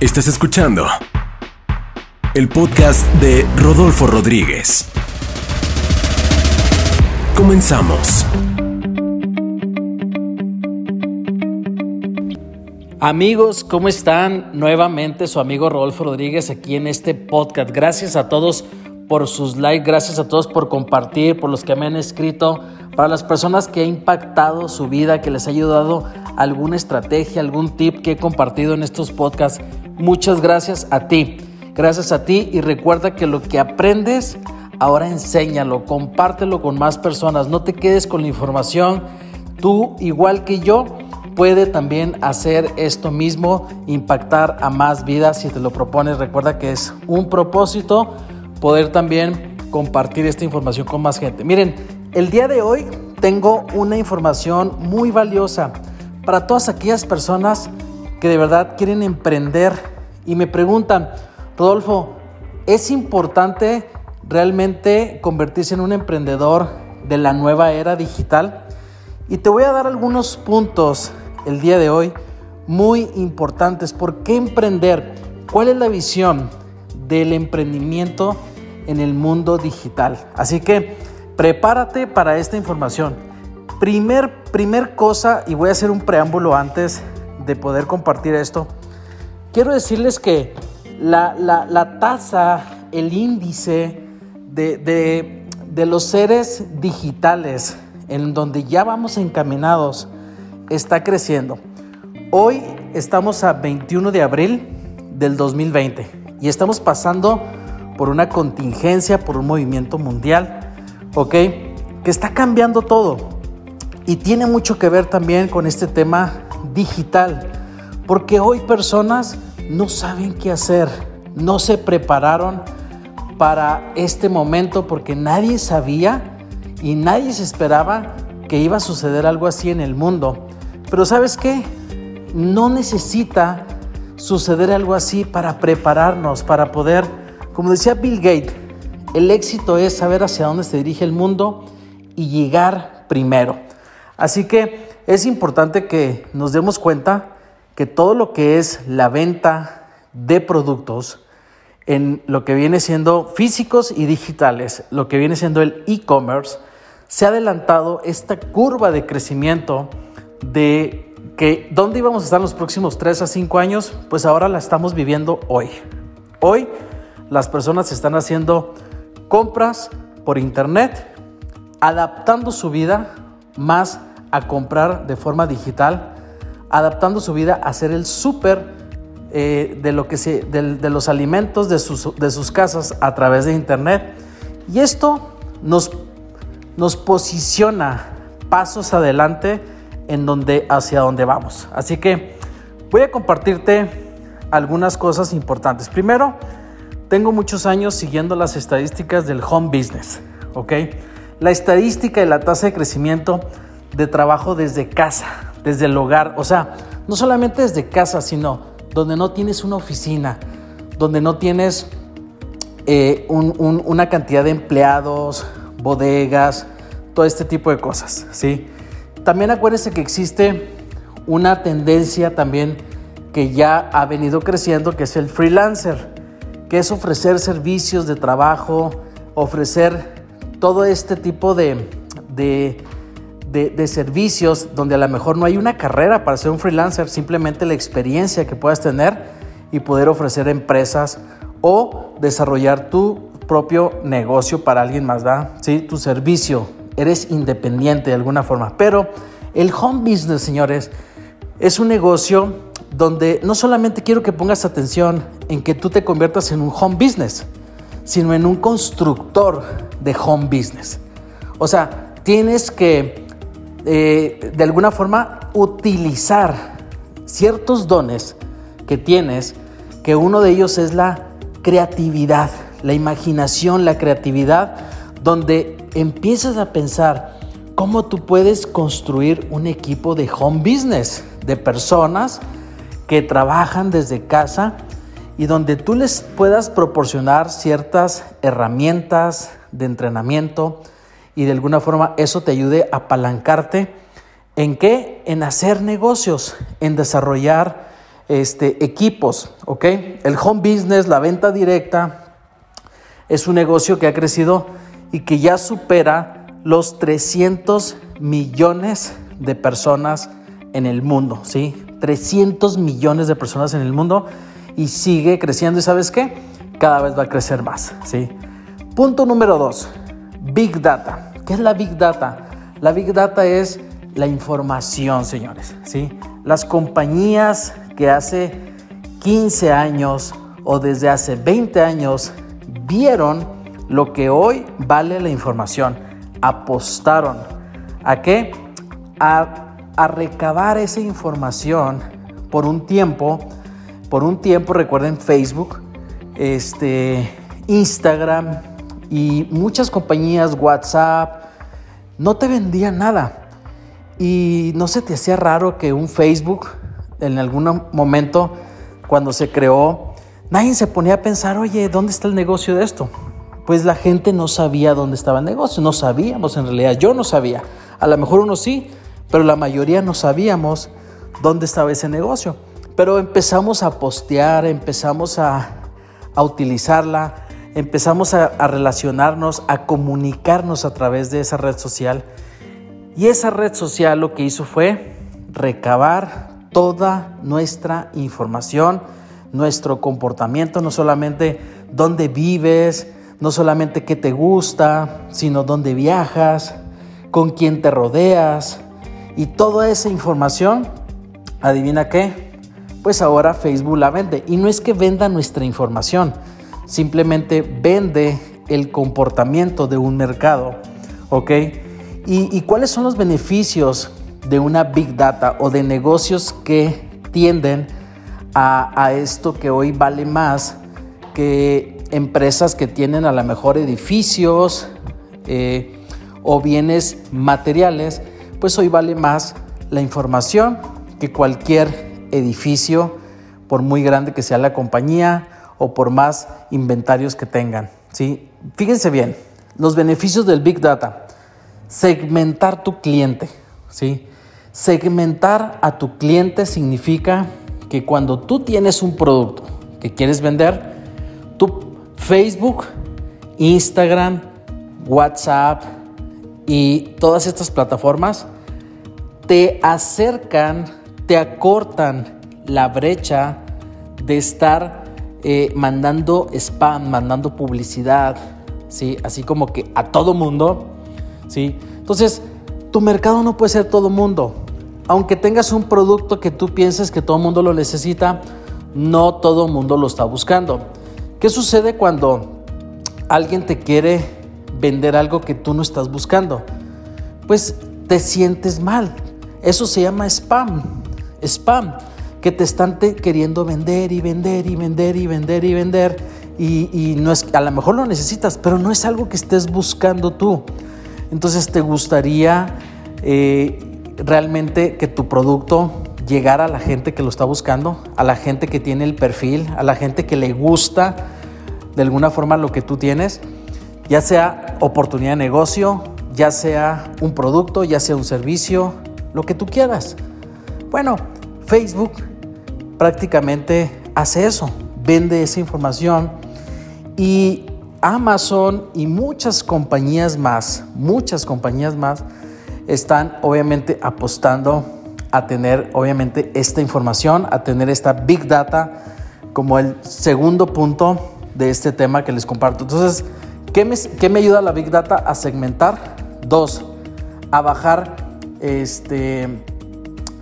Estás escuchando el podcast de Rodolfo Rodríguez. Comenzamos. Amigos, ¿cómo están? Nuevamente su amigo Rodolfo Rodríguez aquí en este podcast. Gracias a todos por sus likes, gracias a todos por compartir, por los que me han escrito, para las personas que ha impactado su vida, que les ha ayudado alguna estrategia, algún tip que he compartido en estos podcasts. Muchas gracias a ti. Gracias a ti y recuerda que lo que aprendes, ahora enséñalo, compártelo con más personas. No te quedes con la información. Tú, igual que yo, puede también hacer esto mismo, impactar a más vidas si te lo propones. Recuerda que es un propósito poder también compartir esta información con más gente. Miren, el día de hoy tengo una información muy valiosa para todas aquellas personas que de verdad quieren emprender y me preguntan, Rodolfo, ¿es importante realmente convertirse en un emprendedor de la nueva era digital? Y te voy a dar algunos puntos el día de hoy muy importantes. ¿Por qué emprender? ¿Cuál es la visión del emprendimiento en el mundo digital? Así que prepárate para esta información. Primer, primer cosa, y voy a hacer un preámbulo antes de poder compartir esto, quiero decirles que la, tasa, el índice de, de los seres digitales en donde ya vamos encaminados está creciendo. Hoy estamos a 21 de abril del 2020 y estamos pasando por una contingencia, por un movimiento mundial, ¿ok? Que está cambiando todo y tiene mucho que ver también con este tema digital, porque hoy personas no saben qué hacer, no se prepararon para este momento porque nadie sabía y nadie se esperaba que iba a suceder algo así en el mundo. Pero sabes qué? No necesita suceder algo así para prepararnos, para poder, como decía Bill Gates, el éxito es saber hacia dónde se dirige el mundo y llegar primero. Así que es importante que nos demos cuenta que todo lo que es la venta de productos en lo que viene siendo físicos y digitales, lo que viene siendo el e-commerce, se ha adelantado esta curva de crecimiento de que dónde íbamos a estar los próximos 3 a 5 años, pues ahora la estamos viviendo hoy. Hoy las personas están haciendo compras por internet, adaptando su vida más a comprar de forma digital, adaptando su vida a hacer el súper eh, de, lo de, los alimentos de sus, de sus, casas a través de internet. Y esto nos, nos posiciona pasos adelante en donde, hacia dónde vamos. Así que voy a compartirte algunas cosas importantes. Primero, tengo muchos años siguiendo las estadísticas del home business, ¿ok? La estadística y la tasa de crecimiento de trabajo desde casa, desde el hogar, o sea, no solamente desde casa, sino donde no tienes una oficina, donde no tienes eh, una cantidad de empleados, bodegas, todo este tipo de cosas, ¿sí? También acuérdense que existe una tendencia también que ya ha venido creciendo, que es el freelancer, que es ofrecer servicios de trabajo, ofrecer todo este tipo de, de, servicios donde a lo mejor no hay una carrera para ser un freelancer, simplemente la experiencia que puedas tener y poder ofrecer empresas o desarrollar tu propio negocio para alguien más, ¿verdad? ¿Sí? Tu servicio eres independiente de alguna forma. Pero el home business, señores, es un negocio donde no solamente quiero que pongas atención en que tú te conviertas en un home business, sino en un constructor de home business. O sea, tienes que eh, de alguna forma utilizar ciertos dones que tienes, que uno de ellos es la creatividad, la imaginación, la creatividad, donde empiezas a pensar cómo tú puedes construir un equipo de home business, de personas que trabajan desde casa y donde tú les puedas proporcionar ciertas herramientas de entrenamiento y de alguna forma eso te ayude a apalancarte en qué? En hacer negocios, en desarrollar este, equipos, ¿ok? El home business, la venta directa, es un negocio que ha crecido y que ya supera los 300 millones de personas en el mundo, ¿sí? 300 millones de personas en el mundo y sigue creciendo. ¿Y sabes qué? Cada vez va a crecer más, ¿sí? Punto número dos, Big Data. ¿Qué es la Big Data? La Big Data es la información, señores, ¿sí? Las compañías que hace 15 años o desde hace 20 años vieron lo que hoy vale la información, apostaron a qué? A, recabar esa información por un tiempo, por un tiempo, recuerden Facebook, este, Instagram y muchas compañías, WhatsApp, no te vendían nada. Y no se te hacía raro que un Facebook en algún momento, cuando se creó, nadie se ponía a pensar, oye, ¿dónde está el negocio de esto? Pues la gente no sabía dónde estaba el negocio, no sabíamos en realidad, yo no sabía, a lo mejor uno sí, pero la mayoría no sabíamos dónde estaba ese negocio. Pero empezamos a postear, empezamos a, a utilizarla, empezamos a, relacionarnos, a comunicarnos a través de esa red social. Y esa red social lo que hizo fue recabar toda nuestra información, nuestro comportamiento, no solamente dónde vives, no solamente qué te gusta, sino dónde viajas, con quién te rodeas. Y toda esa información, adivina qué, pues ahora Facebook la vende. Y no es que venda nuestra información, simplemente vende el comportamiento de un mercado. ¿Ok? ¿Y, cuáles son los beneficios de una big data o de negocios que tienden a, esto que hoy vale más que empresas que tienen a lo mejor edificios eh, o bienes materiales, pues hoy vale más la información que cualquier edificio, por muy grande que sea la compañía o por más inventarios que tengan. ¿sí? Fíjense bien, los beneficios del Big Data. Segmentar tu cliente. ¿sí? Segmentar a tu cliente significa que cuando tú tienes un producto que quieres vender, tu Facebook, Instagram, WhatsApp y todas estas plataformas te acercan, te acortan la brecha de estar eh, mandando spam, mandando publicidad, ¿sí? así como que a todo mundo. ¿sí? Entonces, tu mercado no puede ser todo mundo. Aunque tengas un producto que tú pienses que todo mundo lo necesita, no todo mundo lo está buscando. ¿Qué sucede cuando alguien te quiere vender algo que tú no estás buscando? Pues te sientes mal. Eso se llama spam. Spam. Que te están queriendo vender y vender y vender y vender y vender. Y, y no es, a lo mejor lo necesitas, pero no es algo que estés buscando tú. Entonces te gustaría eh, realmente que tu producto llegara a la gente que lo está buscando, a la gente que tiene el perfil, a la gente que le gusta de alguna forma lo que tú tienes, ya sea oportunidad de negocio, ya sea un producto, ya sea un servicio, lo que tú quieras. Bueno, Facebook prácticamente hace eso, vende esa información y Amazon y muchas compañías más, muchas compañías más están obviamente apostando a tener obviamente esta información, a tener esta big data como el segundo punto de este tema que les comparto. Entonces, ¿qué me, qué me ayuda la big data a segmentar? Dos, a bajar este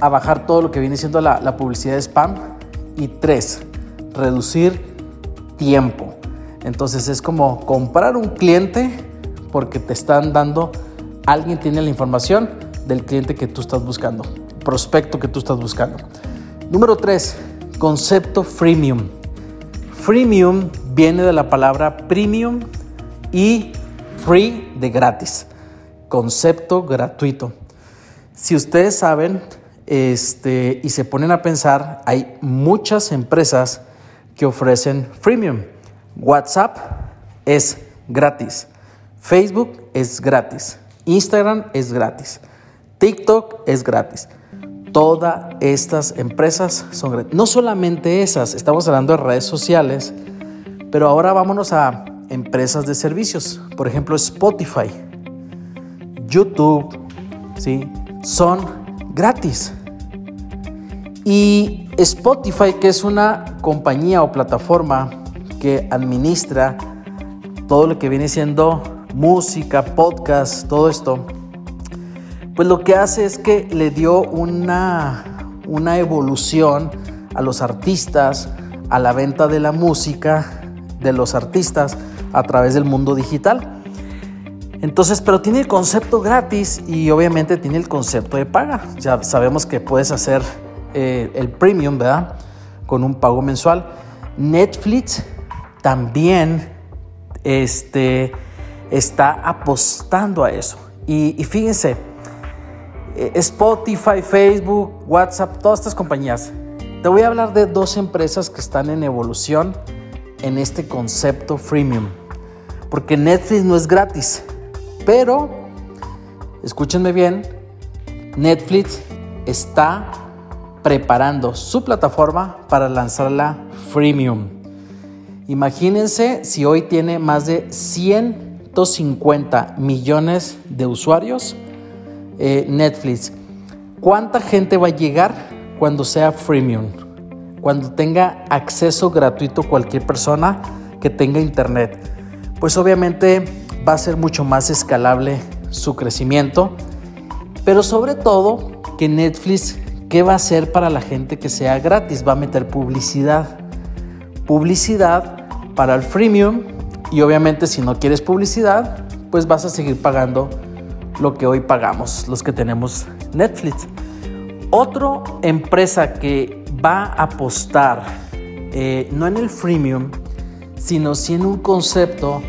a bajar todo lo que viene siendo la, publicidad de spam y tres, reducir tiempo. Entonces es como comprar un cliente porque te están dando, alguien tiene la información del cliente que tú estás buscando, prospecto que tú estás buscando. Número tres, concepto freemium. Freemium viene de la palabra premium y free de gratis. Concepto gratuito. Si ustedes saben este, y se ponen a pensar, hay muchas empresas que ofrecen freemium. WhatsApp es gratis. Facebook es gratis. Instagram es gratis. TikTok es gratis. Todas estas empresas son gratis. No solamente esas, estamos hablando de redes sociales, pero ahora vámonos a empresas de servicios. Por ejemplo, Spotify, YouTube, ¿sí? son gratis. Y Spotify, que es una compañía o plataforma que administra todo lo que viene siendo música, podcast, todo esto, pues lo que hace es que le dio una, una evolución a los artistas, a la venta de la música de los artistas a través del mundo digital. Entonces, pero tiene el concepto gratis y obviamente tiene el concepto de paga. Ya sabemos que puedes hacer eh, el premium, ¿verdad? Con un pago mensual. Netflix también este, está apostando a eso. Y, fíjense, eh, Spotify, Facebook, WhatsApp, todas estas compañías. Te voy a hablar de dos empresas que están en evolución en este concepto freemium. Porque Netflix no es gratis. Pero, escúchenme bien, Netflix está preparando su plataforma para lanzarla freemium. Imagínense si hoy tiene más de 150 millones de usuarios eh, Netflix. ¿Cuánta gente va a llegar cuando sea freemium? Cuando tenga acceso gratuito cualquier persona que tenga internet. Pues obviamente va a ser mucho más escalable su crecimiento. Pero sobre todo que Netflix ¿Qué va a hacer para la gente que sea gratis? Va a meter publicidad. Publicidad para el freemium y obviamente si no quieres publicidad, pues vas a seguir pagando lo que hoy pagamos, los que tenemos Netflix. Otra empresa que va a apostar eh, no en el freemium, sino en un concepto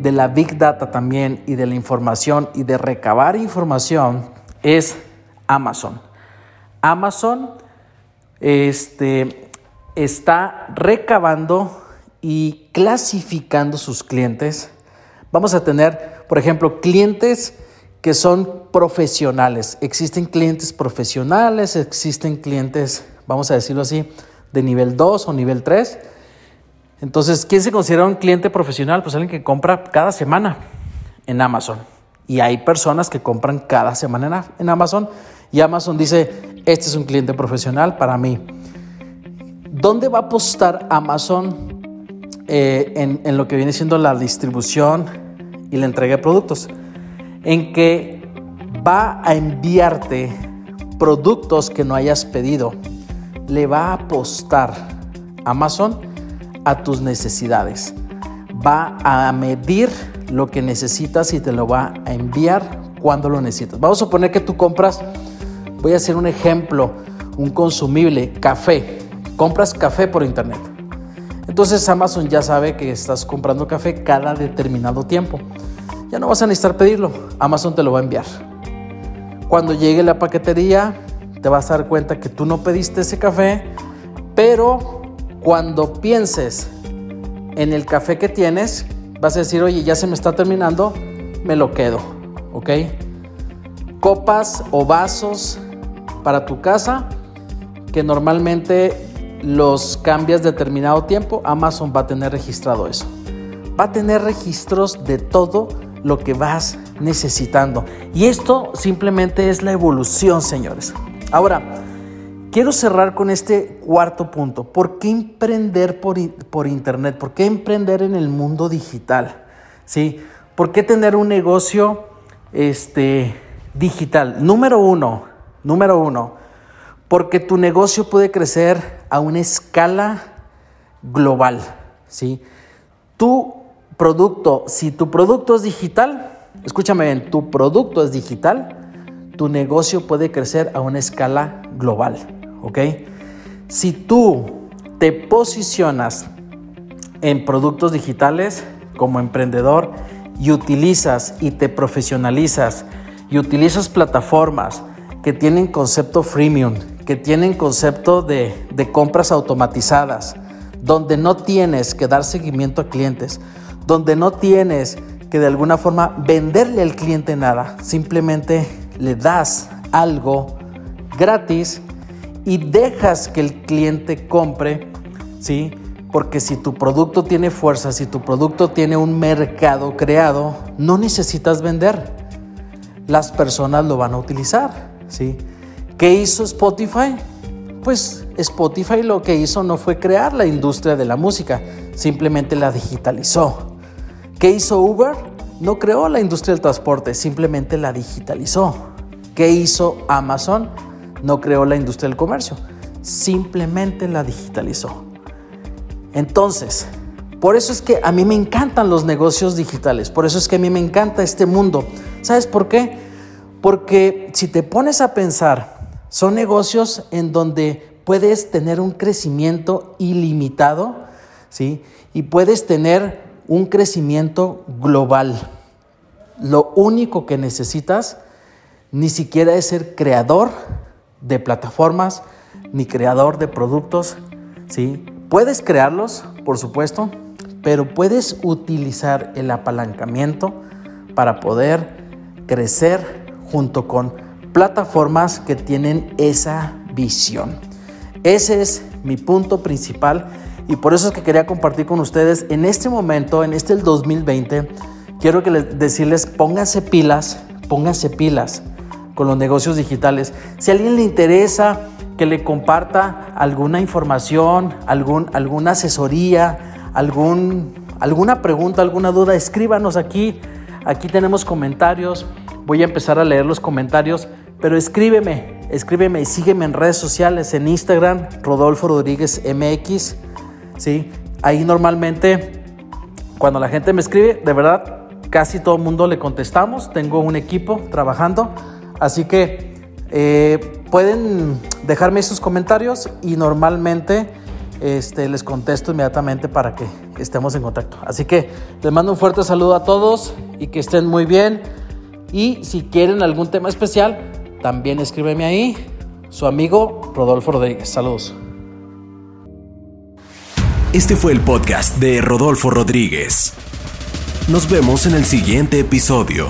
de la big data también y de la información y de recabar información es Amazon. Amazon este, está recabando y clasificando sus clientes. Vamos a tener, por ejemplo, clientes que son profesionales. Existen clientes profesionales, existen clientes, vamos a decirlo así, de nivel 2 o nivel 3. Entonces, ¿quién se considera un cliente profesional? Pues alguien que compra cada semana en Amazon. Y hay personas que compran cada semana en Amazon y Amazon dice, este es un cliente profesional para mí. ¿Dónde va a apostar Amazon eh, en, en, lo que viene siendo la distribución y la entrega de productos? En que va a enviarte productos que no hayas pedido. Le va a apostar Amazon a tus necesidades. Va a medir lo que necesitas y te lo va a enviar cuando lo necesitas. Vamos a suponer que tú compras Voy a hacer un ejemplo, un consumible, café. Compras café por internet. Entonces Amazon ya sabe que estás comprando café cada determinado tiempo. Ya no vas a necesitar pedirlo, Amazon te lo va a enviar. Cuando llegue la paquetería, te vas a dar cuenta que tú no pediste ese café, pero cuando pienses en el café que tienes, vas a decir, oye, ya se me está terminando, me lo quedo, ¿ok? Copas o vasos para tu casa que normalmente los cambias determinado tiempo, Amazon va a tener registrado eso. Va a tener registros de todo lo que vas necesitando. Y esto simplemente es la evolución, señores. Ahora, quiero cerrar con este cuarto punto. ¿Por qué emprender por, por Internet? ¿Por qué emprender en el mundo digital? ¿Sí? ¿Por qué tener un negocio este, digital? Número uno, Número uno, porque tu negocio puede crecer a una escala global. ¿sí? Tu producto, si tu producto es digital, escúchame bien, tu producto es digital, tu negocio puede crecer a una escala global. ¿Ok? Si tú te posicionas en productos digitales como emprendedor y utilizas y te profesionalizas y utilizas plataformas, que tienen concepto freemium, que tienen concepto de, compras automatizadas, donde no tienes que dar seguimiento a clientes, donde no tienes que de alguna forma venderle al cliente nada, simplemente le das algo gratis y dejas que el cliente compre, ¿sí? Porque si tu producto tiene fuerza, si tu producto tiene un mercado creado, no necesitas vender. Las personas lo van a utilizar, ¿sí? ¿Qué hizo Spotify? Pues Spotify lo que hizo no fue crear la industria de la música, simplemente la digitalizó. ¿Qué hizo Uber? No creó la industria del transporte, simplemente la digitalizó. ¿Qué hizo Amazon? No creó la industria del comercio, simplemente la digitalizó. Entonces, por eso es que a mí me encantan los negocios digitales, por eso es que a mí me encanta este mundo. ¿Sabes por qué? Porque si te pones a pensar, son negocios en donde puedes tener un crecimiento ilimitado, ¿sí? Y puedes tener un crecimiento global. Lo único que necesitas ni siquiera es ser creador de plataformas ni creador de productos, ¿sí? Puedes crearlos, por supuesto, pero puedes utilizar el apalancamiento para poder crecer junto con plataformas que tienen esa visión. Ese es mi punto principal y por eso es que quería compartir con ustedes en este momento, en este el 2020, quiero que les decirles pónganse pilas, pónganse pilas con los negocios digitales. Si a alguien le interesa que le comparta alguna información, algún, alguna asesoría, algún, alguna pregunta, alguna duda, escríbanos aquí. Aquí tenemos comentarios. Voy a empezar a leer los comentarios, pero escríbeme, escríbeme y sígueme en redes sociales, en Instagram, Rodolfo Rodríguez MX. ¿sí? Ahí normalmente, cuando la gente me escribe, de verdad, casi todo el mundo le contestamos. Tengo un equipo trabajando, así que eh, pueden dejarme sus comentarios y normalmente este, les contesto inmediatamente para que estemos en contacto. Así que les mando un fuerte saludo a todos y que estén muy bien. Y si quieren algún tema especial, también escríbeme ahí. Su amigo Rodolfo Rodríguez. Saludos. Este fue el podcast de Rodolfo Rodríguez. Nos vemos en el siguiente episodio.